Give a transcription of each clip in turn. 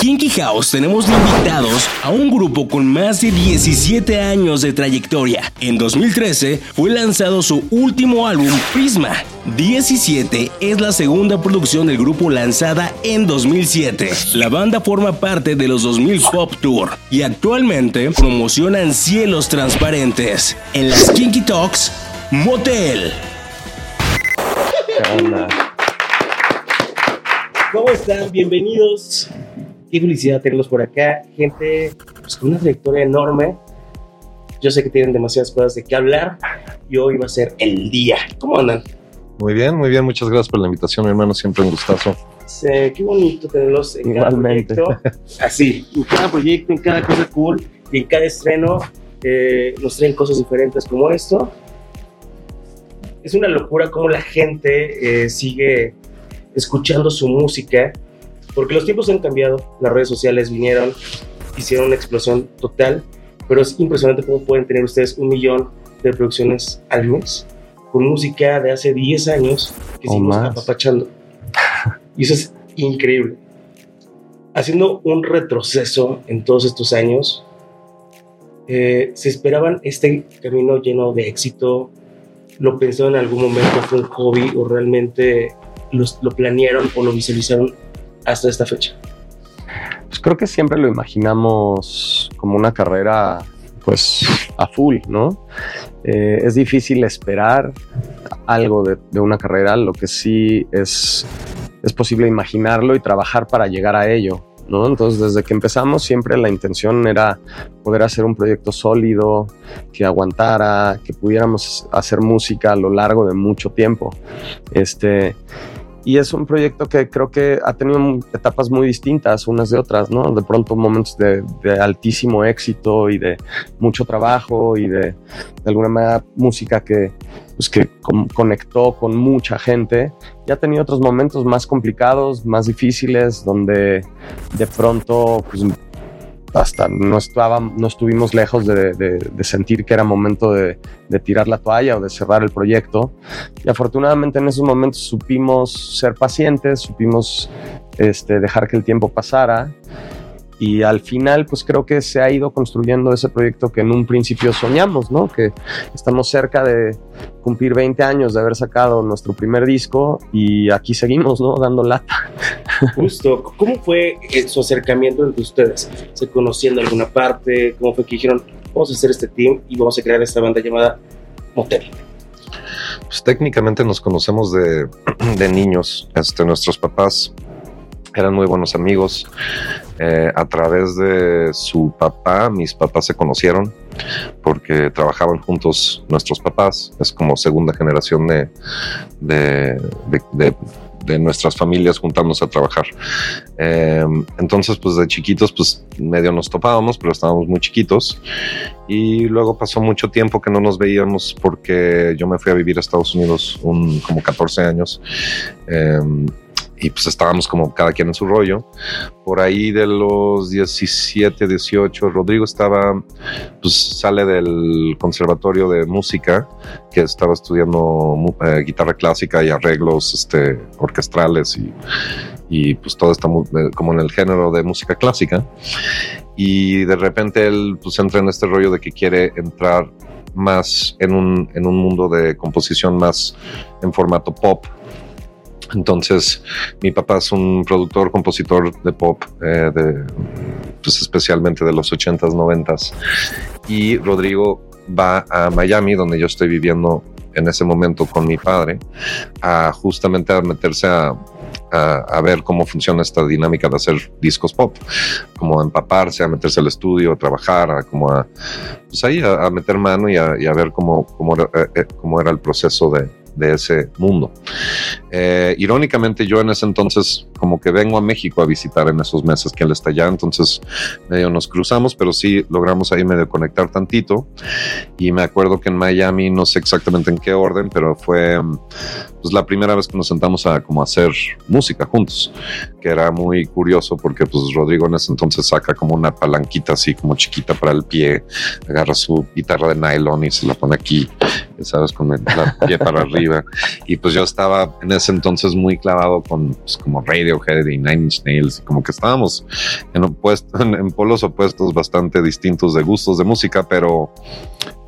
Kinky House tenemos invitados a un grupo con más de 17 años de trayectoria. En 2013 fue lanzado su último álbum Prisma. 17 es la segunda producción del grupo lanzada en 2007. La banda forma parte de los 2000 Pop Tour y actualmente promocionan Cielos Transparentes en las Kinky Talks Motel. ¿Cómo están? Bienvenidos. Qué felicidad tenerlos por acá. Gente pues, con una trayectoria enorme. Yo sé que tienen demasiadas cosas de qué hablar y hoy va a ser el día. ¿Cómo andan? Muy bien, muy bien. Muchas gracias por la invitación, mi hermano. Siempre un gustazo. Sí, qué bonito tenerlos en cada proyecto. Así, en cada proyecto, en cada cosa cool y en cada estreno eh, nos traen cosas diferentes como esto. Es una locura cómo la gente eh, sigue escuchando su música, porque los tiempos han cambiado, las redes sociales vinieron, hicieron una explosión total, pero es impresionante cómo pueden tener ustedes un millón de producciones al mes con música de hace 10 años que seguimos apapachando. Y eso es increíble. Haciendo un retroceso en todos estos años, eh, se esperaban este camino lleno de éxito, lo pensaron en algún momento, fue un hobby o realmente lo planearon o lo visualizaron hasta esta fecha? Pues creo que siempre lo imaginamos como una carrera pues a full, ¿no? Eh, es difícil esperar algo de, de, una carrera, lo que sí es, es posible imaginarlo y trabajar para llegar a ello. ¿no? Entonces, desde que empezamos, siempre la intención era poder hacer un proyecto sólido, que aguantara, que pudiéramos hacer música a lo largo de mucho tiempo. Este, y es un proyecto que creo que ha tenido etapas muy distintas unas de otras, ¿no? De pronto momentos de, altísimo éxito y de mucho trabajo y de, de alguna manera música que, pues, que conectó con mucha gente. Y ha tenido otros momentos más complicados, más difíciles, donde de pronto pues, hasta no, estaba, no estuvimos lejos de, sentir que era momento de, tirar la toalla o de cerrar el proyecto. Y afortunadamente en esos momentos supimos ser pacientes, supimos este, dejar que el tiempo pasara y al final pues creo que se ha ido construyendo ese proyecto que en un principio soñamos, ¿no? Que estamos cerca de cumplir 20 años de haber sacado nuestro primer disco y aquí seguimos, ¿no? Dando lata. Justo, ¿cómo fue su acercamiento entre ustedes? ¿Se conocían de alguna parte? ¿Cómo fue que dijeron, vamos a hacer este team y vamos a crear esta banda llamada Motel? Pues técnicamente nos conocemos de, de niños, este, nuestros papás eran muy buenos amigos. Eh, a través de su papá, mis papás se conocieron porque trabajaban juntos nuestros papás. Es como segunda generación de, de, nuestras familias juntándose a trabajar. Em, entonces, pues de chiquitos, pues medio nos topábamos, pero estábamos muy chiquitos. Y luego pasó mucho tiempo que no nos veíamos porque yo me fui a vivir a Estados Unidos un, como 14 años. Em, y pues estábamos como cada quien en su rollo. Por ahí de los 17, 18, Rodrigo estaba, pues sale del conservatorio de música, que estaba estudiando eh, guitarra clásica y arreglos este, orquestrales y, y pues todo está eh, como en el género de música clásica. Y de repente él pues entra en este rollo de que quiere entrar más en un, en un mundo de composición más en formato pop entonces, mi papá es un productor, compositor de pop, eh, pues especialmente de los 80s, 90s. Y Rodrigo va a Miami, donde yo estoy viviendo en ese momento con mi padre, a justamente a meterse a, a, ver cómo funciona esta dinámica de hacer discos pop, como a empaparse, a meterse al estudio, a trabajar, a como pues ahí a, meter mano y a, ver cómo, cómo, eh, eh, cómo era el proceso de, de ese mundo. Eh, irónicamente, yo en ese entonces como que vengo a México a visitar en esos meses que él está allá, entonces medio nos cruzamos, pero sí logramos ahí medio conectar tantito. Y me acuerdo que en Miami, no sé exactamente en qué orden, pero fue pues la primera vez que nos sentamos a como hacer música juntos, que era muy curioso porque pues Rodrigo en ese entonces saca como una palanquita así como chiquita para el pie, agarra su guitarra de nylon y se la pone aquí, sabes, con el pie para arriba. Y pues yo estaba en ese entonces muy clavado con pues, como radio Radiohead y Nine Inch Nails, como que estábamos en, opuesto, en, polos opuestos bastante distintos de gustos de música, pero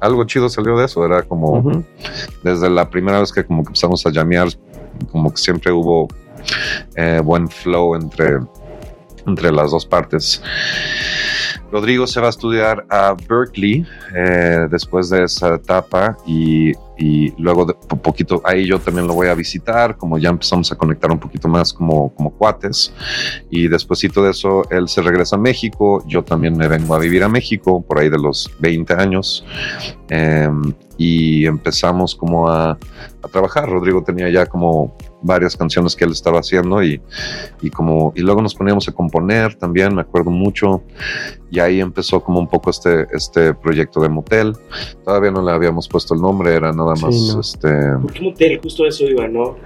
algo chido salió de eso, era como desde la primera vez que como que empezamos a llamear, como que siempre hubo eh, buen flow entre, entre las dos partes. Rodrigo se va a estudiar a Berkeley eh, después de esa etapa y, luego de un poquito ahí yo también lo voy a visitar, como ya empezamos a conectar un poquito más como, como cuates. Y despuésito de eso él se regresa a México, yo también me vengo a vivir a México por ahí de los 20 años. Em, y empezamos como a, a trabajar. Rodrigo tenía ya como varias canciones que él estaba haciendo y, y, como y luego nos poníamos a componer también me acuerdo mucho y ahí empezó como un poco este este proyecto de motel todavía no le habíamos puesto el nombre era nada más este ¿por qué motel? justo eso iba ¿no?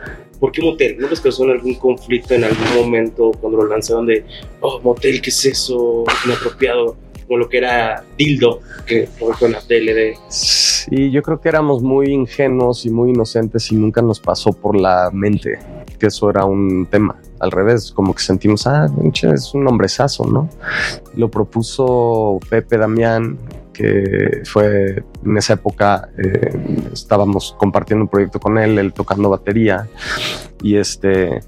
¿por qué motel? ¿no les causó algún conflicto en algún momento cuando lo lanzaron de oh motel qué es eso inapropiado como lo que era Dildo, que fue en la tele de... Sí, yo creo que éramos muy ingenuos y muy inocentes y nunca nos pasó por la mente que eso era un tema. Al revés, como que sentimos, ah, es un hombrezazo, ¿no? Lo propuso Pepe Damián, que fue en esa época, eh, estábamos compartiendo un proyecto con él, él tocando batería, y este,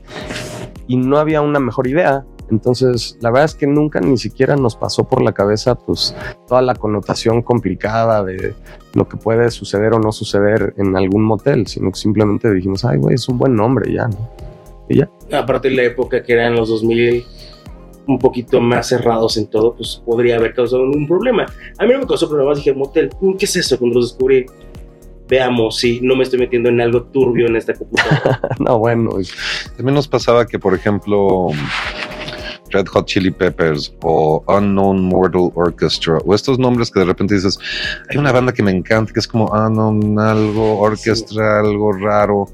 y no había una mejor idea entonces, la verdad es que nunca ni siquiera nos pasó por la cabeza pues toda la connotación complicada de lo que puede suceder o no suceder en algún motel, sino que simplemente dijimos, ay, güey, es un buen nombre ya, ¿no? Y ya. Aparte de la época que eran los 2000 un poquito más cerrados en todo, pues podría haber causado un problema. A mí no me causó problemas, dije, motel, ¿qué es eso? Cuando los descubrí, veamos si no me estoy metiendo en algo turbio en esta computadora. no, bueno. También nos pasaba que, por ejemplo, Red Hot Chili Peppers o Unknown Mortal Orchestra o estos nombres que de repente dices, hay una banda que me encanta que es como Unknown algo, Orchestra, algo raro.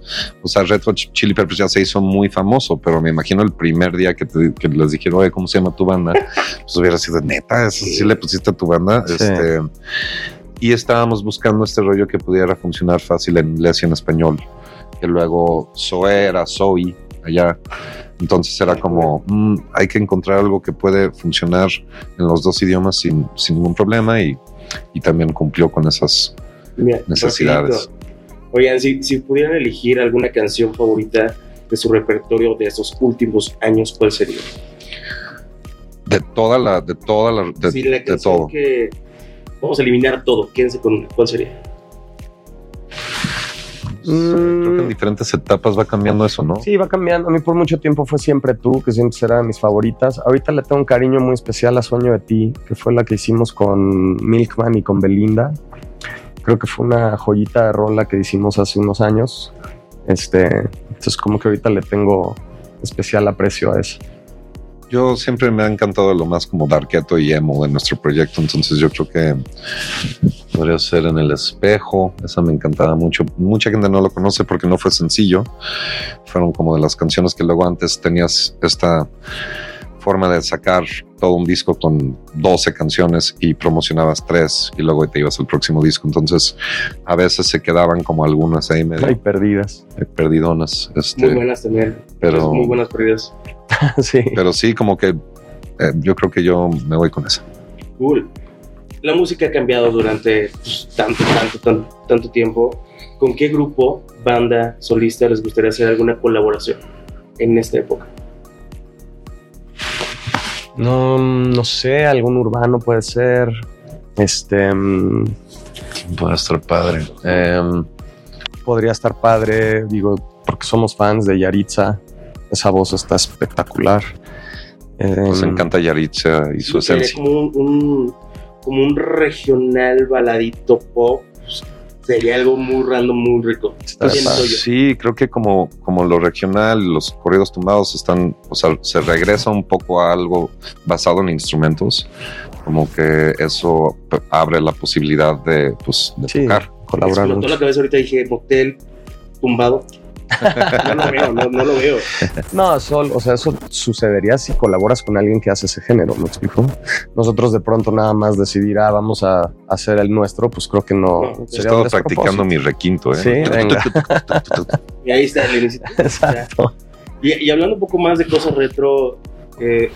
O sea, Red Hot Chili Peppers ya se hizo muy famoso, pero me imagino el primer día que, les dijeron, oye, ¿cómo se llama tu banda? Pues hubiera sido neta, eso sí, le pusiste a tu banda. Este, y estábamos buscando este rollo que pudiera funcionar fácil en inglés y en español. Que luego Zoe era Zoe allá. Entonces era como, mm, hay que encontrar algo que puede funcionar en los dos idiomas sin, ningún problema y, también cumplió con esas necesidades. Oigan, si, si pudieran elegir alguna canción favorita de su repertorio de estos últimos años, ¿cuál sería? De toda la, de toda la, de, todo. Que vamos a eliminar todo. Quédense con ¿Cuál sería? Creo que en mm. diferentes etapas va cambiando eso, ¿no? Sí, va cambiando. A mí por mucho tiempo fue siempre tú, que siempre será de mis favoritas. Ahorita le tengo un cariño muy especial a Sueño de ti, que fue la que hicimos con Milkman y con Belinda. Creo que fue una joyita de rola que hicimos hace unos años. Este, entonces como que ahorita le tengo especial aprecio a eso. Yo siempre me ha encantado lo más como darketo y emo de nuestro proyecto, entonces yo creo que podría ser en el espejo, esa me encantaba mucho. Mucha gente no lo conoce porque no fue sencillo, fueron como de las canciones que luego antes tenías esta forma de sacar todo un disco con 12 canciones y promocionabas tres y luego te ibas al próximo disco. Entonces, a veces se quedaban como algunas ahí medio. Hay perdidas. perdidonas. Este, muy buenas también. Pero, muy buenas perdidas. sí. Pero sí, como que eh, yo creo que yo me voy con esa. Cool. La música ha cambiado durante pues, tanto, tanto, tanto, tanto tiempo. ¿Con qué grupo, banda, solista les gustaría hacer alguna colaboración en esta época? No, no sé, algún urbano puede ser. Este. Mm, puede estar padre. Em, podría estar padre, digo, porque somos fans de Yaritza. Esa voz está espectacular. Nos em, encanta Yaritza y su esencia. Como un, como un regional baladito pop sería algo muy random, muy rico. sí, creo que como, como lo regional, los corridos tumbados están, o sea, se regresa un poco a algo basado en instrumentos, como que eso abre la posibilidad de, pues, de tocar, colaborar. Me la cabeza ahorita dije motel tumbado no lo veo, no, lo veo. No, o sea, eso sucedería si colaboras con alguien que hace ese género, ¿me explico? Nosotros de pronto nada más decidir, ah, vamos a hacer el nuestro, pues creo que no. He estado practicando mi requinto, ¿eh? Sí, venga. y ahí está el inicio. Exacto. Y, hablando un poco más de cosas retro,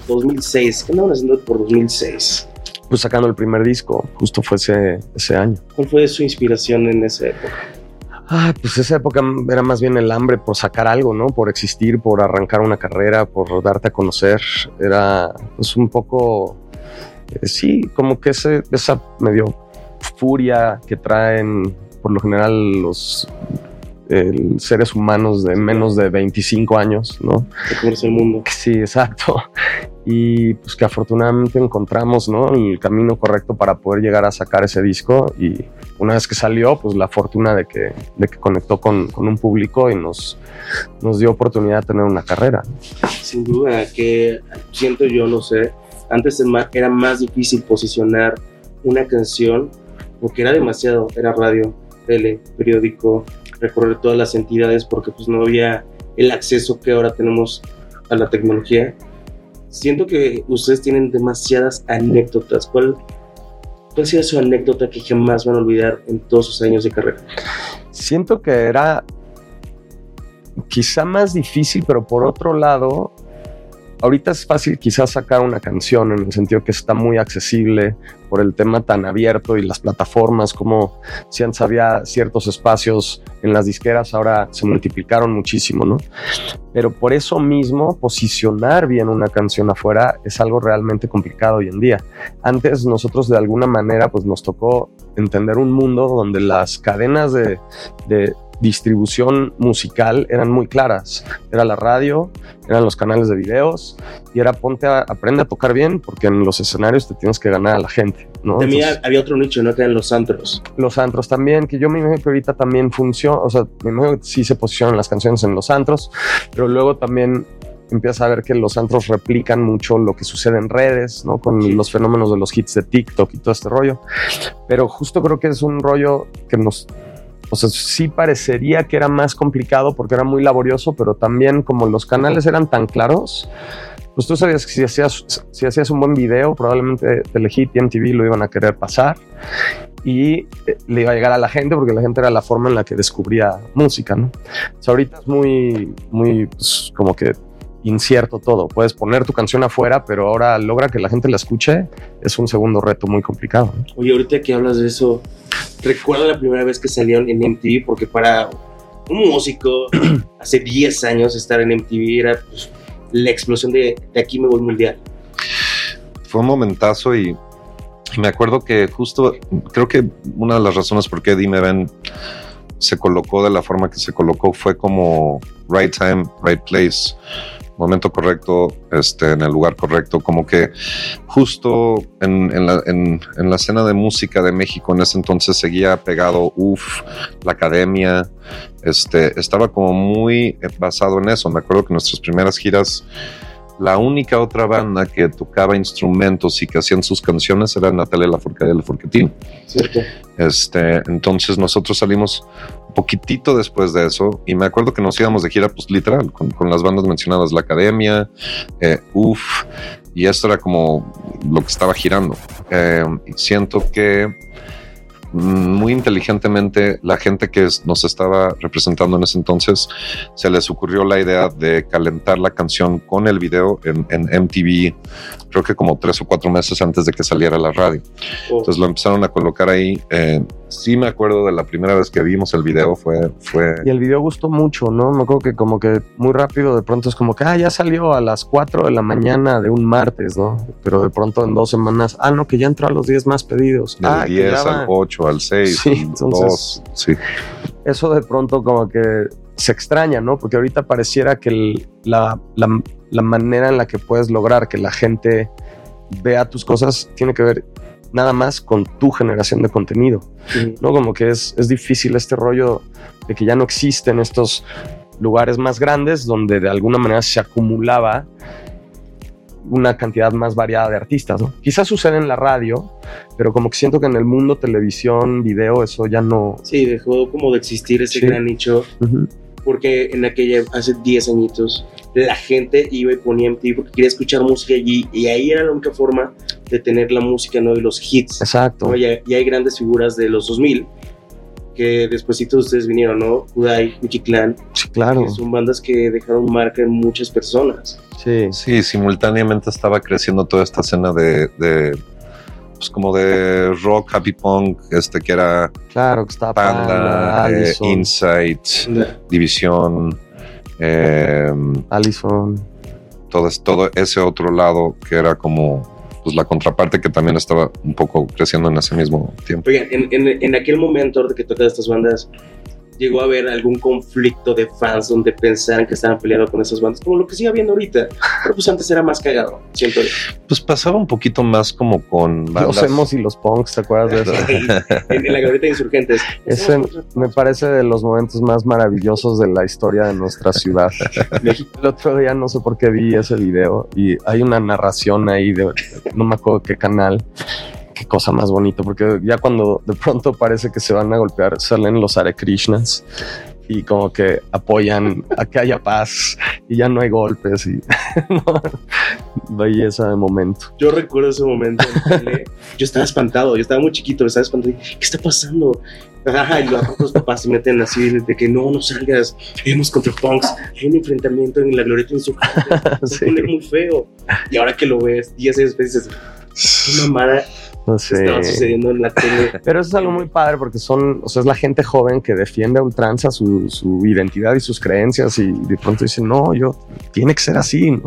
2006, eh, ¿qué andaban haciendo por 2006? Pues sacando el primer disco, justo fue ese, ese año. ¿Cuál fue su inspiración en esa época? Ah, pues esa época era más bien el hambre por sacar algo, ¿no? Por existir, por arrancar una carrera, por darte a conocer. Era pues un poco, eh, sí, como que ese, esa medio furia que traen por lo general los seres humanos de menos de 25 años, ¿no? el mundo. Sí, exacto. Y pues que afortunadamente encontramos, ¿no? El camino correcto para poder llegar a sacar ese disco y una vez que salió, pues la fortuna de que, de que conectó con, con un público y nos, nos dio oportunidad de tener una carrera. Sin duda, que siento yo, no sé, antes era más difícil posicionar una canción porque era demasiado, era radio, tele, periódico, recorrer todas las entidades porque pues no había el acceso que ahora tenemos a la tecnología. Siento que ustedes tienen demasiadas anécdotas. ¿Cuál, cuál sería su anécdota que jamás van a olvidar en todos sus años de carrera? Siento que era quizá más difícil, pero por otro lado, ahorita es fácil quizás sacar una canción en el sentido que está muy accesible por el tema tan abierto y las plataformas, como si antes había ciertos espacios en las disqueras, ahora se multiplicaron muchísimo, ¿no? Pero por eso mismo, posicionar bien una canción afuera es algo realmente complicado hoy en día. Antes nosotros de alguna manera pues nos tocó entender un mundo donde las cadenas de, de distribución musical eran muy claras. Era la radio, eran los canales de videos y era ponte a, aprende a tocar bien porque en los escenarios te tienes que ganar a la gente. ¿no? También había otro nicho, ¿no? Que eran los antros. Los antros también, que yo me imagino que ahorita también funciona, o sea, me imagino que sí se posicionan las canciones en los antros, pero luego también empiezas a ver que los antros replican mucho lo que sucede en redes, ¿no? Con los fenómenos de los hits de TikTok y todo este rollo. Pero justo creo que es un rollo que nos o sea, sí parecería que era más complicado porque era muy laborioso, pero también como los canales eran tan claros, pues tú sabías que si hacías, si hacías un buen video, probablemente Telehit y MTV lo iban a querer pasar y eh, le iba a llegar a la gente porque la gente era la forma en la que descubría música, ¿no? O sea, ahorita es muy, muy, pues, como que incierto todo. Puedes poner tu canción afuera, pero ahora logra que la gente la escuche. Es un segundo reto muy complicado. Oye, ahorita que hablas de eso, recuerdo la primera vez que salieron en MTV, porque para un músico hace 10 años estar en MTV era pues, la explosión de, de, aquí me voy mundial. Fue un momentazo y me acuerdo que justo, creo que una de las razones por qué Dime Ven se colocó de la forma que se colocó fue como right time, right place momento correcto, este, en el lugar correcto, como que justo en, la, en, la, escena de música de México en ese entonces seguía pegado, uff, la academia, este, estaba como muy basado en eso. Me acuerdo que nuestras primeras giras la única otra banda que tocaba instrumentos y que hacían sus canciones era Natalia Lafourcade y Lafourcatine. Cierto. Este, entonces nosotros salimos poquitito después de eso y me acuerdo que nos íbamos de gira, pues literal, con, las bandas mencionadas, La Academia, eh, UF, y esto era como lo que estaba girando. Eh, siento que muy inteligentemente la gente que nos estaba representando en ese entonces se les ocurrió la idea de calentar la canción con el video en, MTV, creo que como tres o cuatro meses antes de que saliera la radio. Oh. Entonces lo empezaron a colocar ahí. Eh, sí me acuerdo de la primera vez que vimos el video, fue, fue... Y el video gustó mucho, ¿no? Me acuerdo que como que muy rápido de pronto es como que, ah, ya salió a las 4 de la mañana de un martes, ¿no? Pero de pronto en dos semanas, ah, no, que ya entró a los 10 más pedidos. Del ah, 10 al 8 al 6, sí, sí. Eso de pronto como que se extraña, ¿no? Porque ahorita pareciera que la, manera en la que puedes lograr que la gente vea tus cosas tiene que ver nada más con tu generación de contenido, ¿no? Como que es, es difícil este rollo de que ya no existen estos lugares más grandes donde de alguna manera se acumulaba una cantidad más variada de artistas. ¿no? Quizás sucede en la radio, pero como que siento que en el mundo televisión, video, eso ya no... Sí, dejó como de existir ese gran nicho. Porque en aquella, hace 10 añitos, la gente iba y ponía MTV porque quería escuchar música allí y ahí era la única forma de tener la música, ¿no? De los hits. Exacto. Y, hay grandes figuras de los 2000 que después ustedes vinieron, ¿no? Kudai, Mickey Clan. Sí, claro. son bandas que dejaron marca en muchas personas. Sí. Sí, simultáneamente estaba creciendo toda esta escena de, pues como de rock, happy punk, este que era claro, que estaba Panda, eh, Insight, División, eh, Allison. Todo, todo ese otro lado que era como pues la contraparte que también estaba un poco creciendo en ese mismo tiempo. Oigan, en, en, aquel momento que tocas estas bandas, llegó a haber algún conflicto de fans donde pensaban que estaban peleando con esas bandas, como lo que sigue habiendo ahorita. Pero pues antes era más cagado, siento. Pues pasaba un poquito más como con bandas. Los emos y los punks, ¿te acuerdas de eso? en, la glorieta de Insurgentes. Ese me parece de los momentos más maravillosos de la historia de nuestra ciudad. El otro día no sé por qué vi ese video y hay una narración ahí de, no me acuerdo qué canal, qué cosa más bonita, porque ya cuando de pronto parece que se van a golpear, salen los Hare Krishnas y como que apoyan a que haya paz y ya no hay golpes y belleza de momento. Yo recuerdo ese momento. yo estaba espantado, yo estaba muy chiquito, estaba espantado. ¿Qué está pasando? y los papás se meten así de que no, no salgas, vemos contra punks, hay un enfrentamiento en la glorieta en su casa, se pone muy feo. Y ahora que lo ves, 10 años después dices, qué mamada no sé. Estaba sucediendo en la tele. Pero eso es algo muy padre porque son, o sea, es la gente joven que defiende a ultranza su, su identidad y sus creencias y de pronto dicen, no, yo, tiene que ser así. No,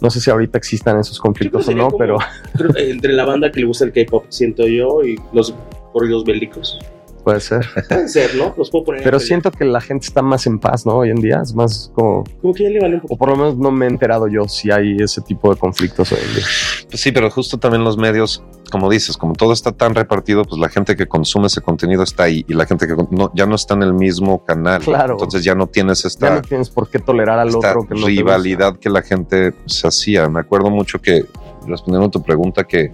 no sé si ahorita existan esos conflictos o no, pero... entre la banda que le gusta el K-pop, siento yo, y los corridos bélicos. Puede ser. Puede ser, ¿no? Los puedo poner Pero siento que la gente está más en paz, ¿no? Hoy en día es más como... Como que ya le vale un poco. O por lo menos no me he enterado yo si hay ese tipo de conflictos hoy en día. Pues sí, pero justo también los medios, como dices, como todo está tan repartido, pues la gente que consume ese contenido está ahí y la gente que no, ya no está en el mismo canal. Claro. Entonces ya no tienes esta... Ya no tienes por qué tolerar al otro que no rivalidad que la gente se hacía. Me acuerdo mucho que, respondiendo a tu pregunta, que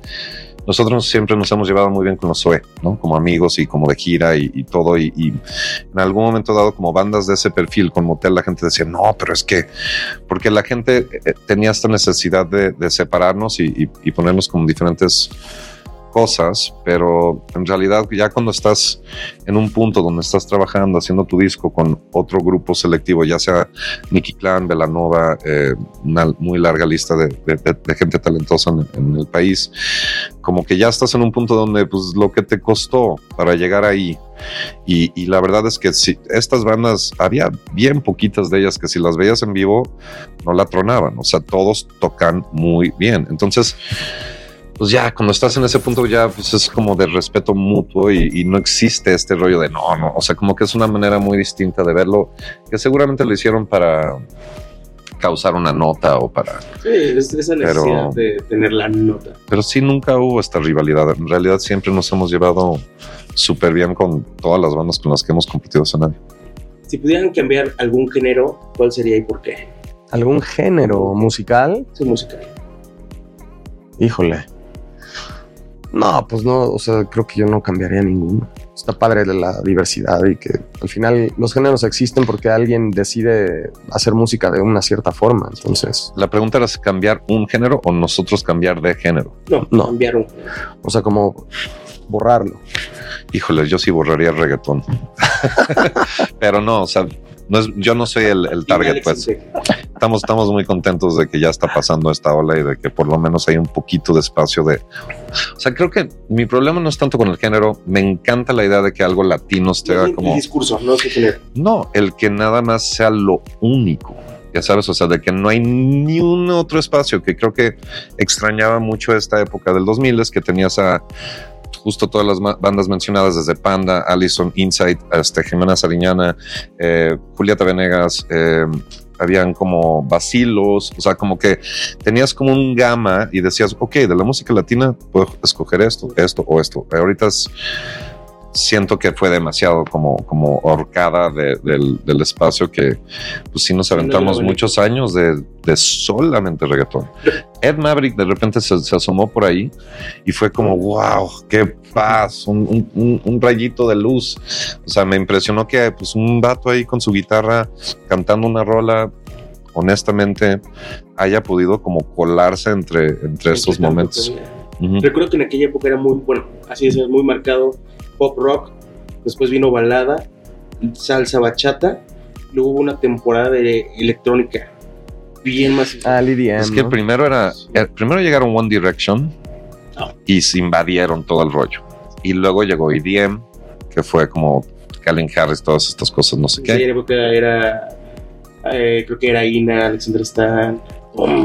nosotros siempre nos hemos llevado muy bien con los SOE, ¿no? Como amigos y como de gira y, todo. Y, en algún momento dado, como bandas de ese perfil con motel, la gente decía, no, pero es que, porque la gente eh, tenía esta necesidad de, de separarnos y, ponernos como diferentes cosas, pero en realidad ya cuando estás en un punto donde estás trabajando, haciendo tu disco con otro grupo selectivo, ya sea Nicky Clan, Velanova, eh, una muy larga lista de, gente talentosa en, el país, como que ya estás en un punto donde pues lo que te costó para llegar ahí, y, la verdad es que si estas bandas, había bien poquitas de ellas que si las veías en vivo, no la tronaban, o sea, todos tocan muy bien. Entonces, pues ya cuando estás en ese punto ya pues es como de respeto mutuo y, no existe este rollo de no, no, o sea, como que es una manera muy distinta de verlo, que seguramente lo hicieron para causar una nota o para... Sí, esa necesidad de tener la nota. Pero sí, nunca hubo esta rivalidad. En realidad siempre nos hemos llevado súper bien con todas las bandas con las que hemos competido escenario. Si pudieran cambiar algún género, ¿cuál sería y por qué? ¿Algún género musical? Sí, musical. Híjole. No, pues no, o sea, creo que yo no cambiaría ninguno. Está padre de la diversidad y que al final los géneros existen porque alguien decide hacer música de una cierta forma. Entonces, la pregunta era cambiar un género o nosotros cambiar de género. No, no. cambiar un. O sea, como borrarlo. Híjole, yo sí borraría el reggaetón. Pero no, o sea, no es, yo no soy el, target, pues. Estamos, estamos muy contentos de que ya está pasando esta ola y de que por lo menos hay un poquito de espacio de. O sea, creo que mi problema no es tanto con el género. Me encanta la idea de que algo latino esté como. El discurso, no es No, el que nada más sea lo único ya sabes, o sea, de que no hay ni un otro espacio que creo que extrañaba mucho esta época del 2000 es que tenías a justo todas las bandas mencionadas, desde Panda, Allison, Insight, hasta Jimena Sariñana, eh, Julieta Venegas, eh, habían como vacilos, o sea, como que tenías como un gama y decías, ok, de la música latina puedo escoger esto, esto o esto. Ahorita siento que fue demasiado como, como horcada del, espacio que pues sí nos aventamos muchos años de, solamente reggaetón. Ed Maverick de repente se, asomó por ahí y fue como, wow, qué paz, un, rayito de luz. O sea, me impresionó que pues un vato ahí con su guitarra cantando una rola honestamente haya podido como colarse entre, entre estos momentos. Recuerdo que en aquella época era muy, bueno, así es, muy marcado pop rock después vino balada, salsa bachata, luego hubo una temporada de electrónica bien más. Ah, EDM, Es que primero era, eh, primero llegaron One Direction y se invadieron todo el rollo. Y luego llegó EDM, que fue como Calvin Harris, todas estas cosas, no sé En qué. esa época era, eh, creo que era Ina, Alexander Stan,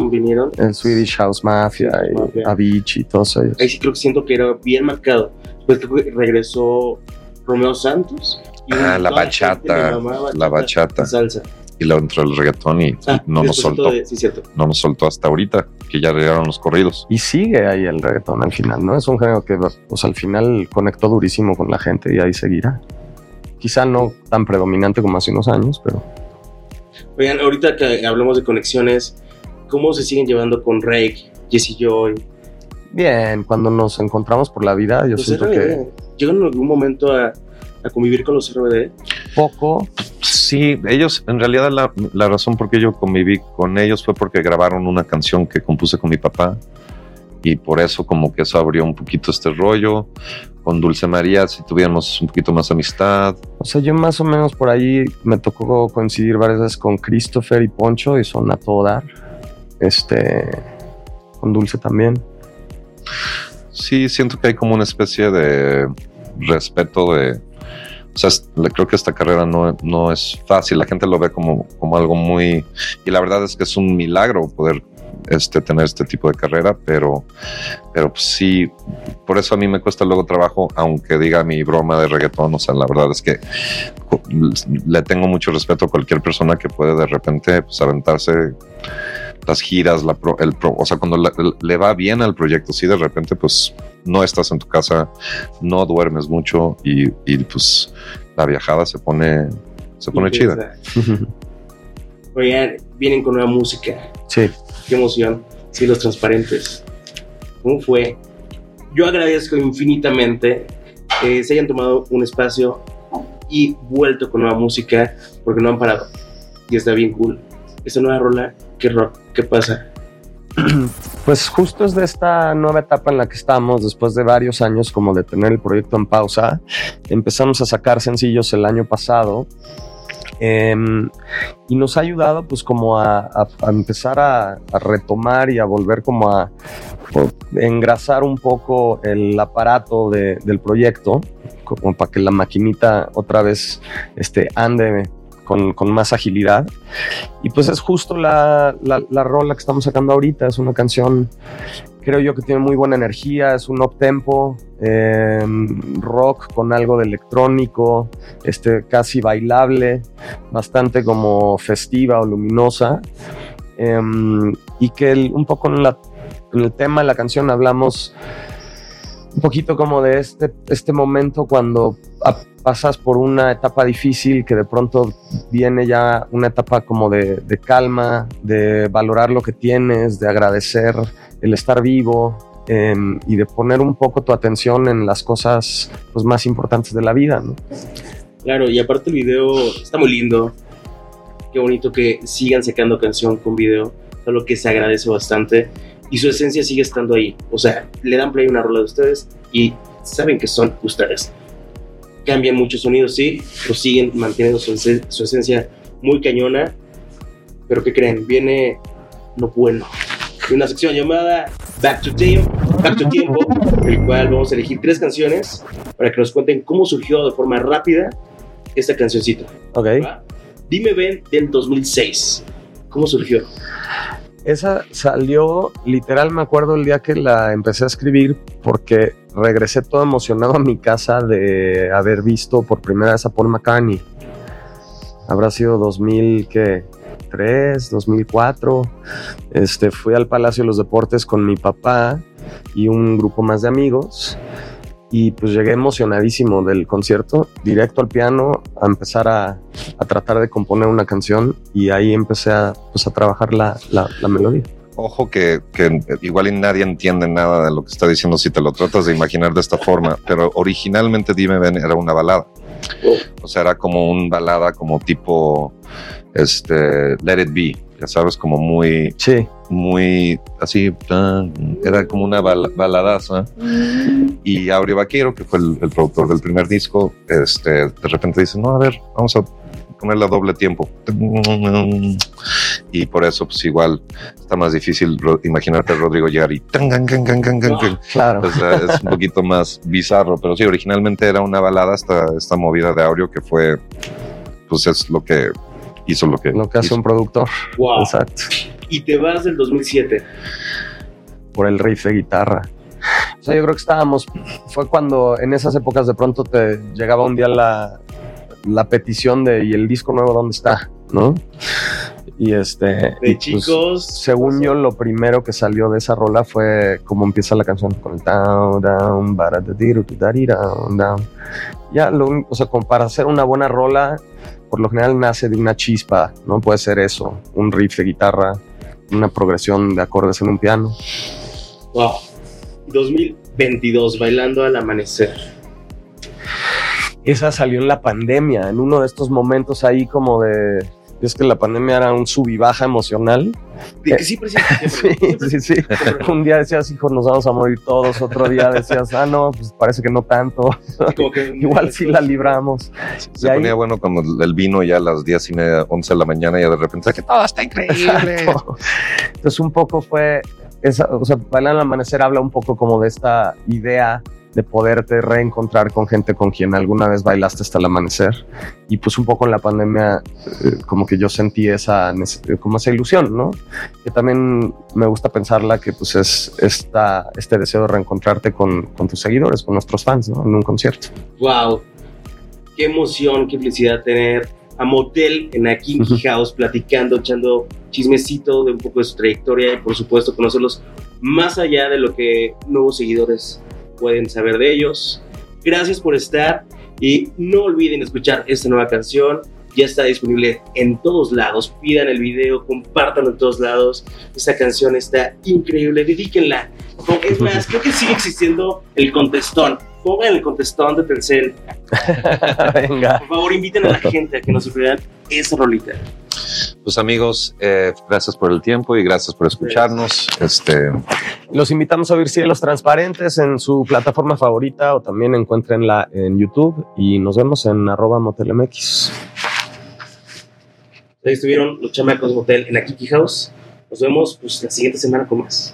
vinieron. El Swedish House Mafia y Mafia. Avicii y todos ellos. Ahí sí creo que siento que era bien marcado. Después creo que regresó Romeo Santos. y Ah, la bachata, la bachata. y salsa. Y luego entró el reggaetón y Ah, no nos soltó. de- sí, cierto. No nos soltó hasta ahorita, que ya llegaron los corridos. Y sigue ahí el reggaetón al final, ¿no? Es un género que pues, al final conectó durísimo con la gente y ahí seguirá. Quizá no tan predominante como hace unos años, pero Oigan, ahorita que hablamos de conexiones, ¿cómo se siguen llevando con Rake, Jesse Joy? Bien, cuando nos encontramos por la vida, yo Los siento que. ¿Llegan en algún momento a, a convivir con los RBD? poco, Sí, ellos, en realidad la, la razón por qué yo conviví con ellos fue porque grabaron una canción que compuse con mi papá y por eso como que eso abrió un poquito este rollo. Con Dulce María si tuviéramos un poquito más amistad. o sea, yo más o menos por ahí me tocó coincidir varias veces con Christopher y Poncho y son a todo dar. Este, con Dulce también. Sí, siento que hay como una especie de respeto de... O sea, creo que esta carrera no, no es fácil, la gente lo ve como, como algo muy... Y la verdad es que es un milagro poder este, tener este tipo de carrera, pero, pero pues sí, por eso a mí me cuesta luego trabajo, aunque diga mi broma de reggaetón, o sea, la verdad es que le tengo mucho respeto a cualquier persona que puede de repente pues, aventarse las giras, la pro- el pro- o sea, cuando le, le va bien al proyecto, sí, de repente, pues no estás en tu casa, no duermes mucho y, y, pues la viajada se pone, se pone chida. Oigan, vienen con nueva música. sí, Qué emoción. Sí, los transparentes. ¿Cómo fue? Yo agradezco infinitamente que se hayan tomado un espacio y vuelto con nueva música porque no han parado. Y está bien cool. Esta nueva rola, qué rock, qué pasa. Pues justo es de esta nueva etapa en la que estamos, después de varios años como de tener el proyecto en pausa, empezamos a sacar sencillos el año pasado em, y nos ha ayudado pues como a, empezar a, a retomar y a volver como a engrasar un poco el aparato de- del proyecto, como para que la maquinita otra vez este, ande con, con más agilidad. Y pues es justo la, la, la rola que estamos sacando ahorita. Es una canción, creo yo, que tiene muy buena energía. Es un up tempo, eh, rock con algo de electrónico, este, casi bailable, bastante como festiva o luminosa. Eh, y que el- un poco en, la, en el tema de la canción hablamos un poquito como de este, este momento cuando pasas por una etapa difícil que de pronto viene ya una etapa como de, de calma, de valorar lo que tienes, de agradecer el estar vivo em, y de poner un poco tu atención en las cosas pues, más importantes de la vida. ¿no? Claro, y aparte el video está muy lindo. Qué bonito que sigan sacando canción con video. Solo que se agradece bastante. Y su esencia sigue estando ahí. O sea, le dan play una rola de ustedes y saben que son ustedes. Cambian muchos sonidos, sí, pero siguen manteniendo su, su esencia muy cañona. Pero ¿qué creen? Viene lo bueno. Y una sección llamada Back to Time, Back to Tiempo, en el cual vamos a elegir tres canciones para que nos cuenten cómo surgió de forma rápida esta cancioncita. Ok. ¿va? Dime Ben del 2006. ¿Cómo surgió? Esa salió, literal me acuerdo el día que la empecé a escribir porque regresé todo emocionado a mi casa de haber visto por primera vez a Paul McCartney. Habrá sido 2003, 2004. Este, fui al Palacio de los Deportes con mi papá y un grupo más de amigos y pues llegué emocionadísimo del concierto, directo al piano a empezar a, a tratar de componer una canción y ahí empecé a, pues, a trabajar la, la, melodía. Ojo que, que igual nadie entiende nada de lo que está diciendo si te lo tratas de imaginar de esta forma, pero originalmente Dime Ben era una balada. O sea, era como un balada como tipo este, Let It Be, ¿sabes? Como muy, Sí. muy así, tan, era como una bal- baladaza. Y Aureo Vaquero, que fue el, el productor del primer disco, este, de repente dice, no, a ver, vamos a ponerla a doble tiempo. Y por eso, pues igual, está más difícil imaginarte a Rodrigo llegar y... tan, gan, gan. Claro. O sea, es un poquito más bizarro, pero sí, originalmente era una balada esta, esta movida de Aureo que fue, pues es lo que hizo lo que... Lo que hace hizo. un productor. Wow. Exacto. Y te vas del 2007. Por el riff de guitarra. O sea, yo creo que estábamos. Fue cuando en esas épocas de pronto te llegaba un día la, la petición de ¿y el disco nuevo dónde está? ¿No? Y este. De y, pues, chicos. según yo, lo primero que salió de esa rola fue cómo empieza la canción con el down, down, down, down. Ya, lo, o sea, como para hacer una buena rola, por lo general nace de una chispa, ¿no? Puede ser eso, un riff de guitarra, una progresión de acordes en un piano. Wow. 2022, bailando al amanecer. Esa salió en la pandemia, en uno de estos momentos ahí como de... Es que la pandemia era un sub y baja emocional. De que siempre, siempre, siempre. Sí, sí, sí. Un día decías, hijo, nos vamos a morir todos. Otro día decías, ah, no, pues parece que no tanto. Que- Igual sí la libramos. Se Y ahí- ponía bueno cuando el vino ya a las 10 y media, 11 de la mañana y de repente que todo está increíble. Exacto. Entonces un poco fue, esa, o sea, Bailar al Amanecer habla un poco como de esta idea de poderte reencontrar con gente con quien alguna vez bailaste hasta el amanecer. Y pues un poco en la pandemia eh, como que yo sentí esa, nece- como esa ilusión, ¿no? Que también me gusta pensarla que pues es esta, este deseo de reencontrarte con, con tus seguidores, con nuestros fans, ¿no? En un concierto. Wow. Qué emoción, qué felicidad tener a Motel en la Kinky House platicando, echando chismecito de un poco de su trayectoria y por supuesto conocerlos más allá de lo que nuevos seguidores pueden saber de ellos. Gracias por estar y no olviden escuchar esta nueva canción. Ya está disponible en todos lados. Pidan el video, compártanlo en todos lados. Esta canción está increíble. Dedíquenla. Es más, creo que sigue existiendo el contestón. Pongan el contestón de Telcel. Venga. Por favor, inviten a la gente a que nos vean esa rolita. Pues amigos, eh, gracias por el tiempo y gracias por escucharnos. Este, Los invitamos a oír Cielos Transparentes en su plataforma favorita o también encuéntrenla en YouTube y nos vemos en arroba motelmx. Ahí estuvieron los chamacos Motel en la Kiki House. Nos vemos pues, la siguiente semana con más.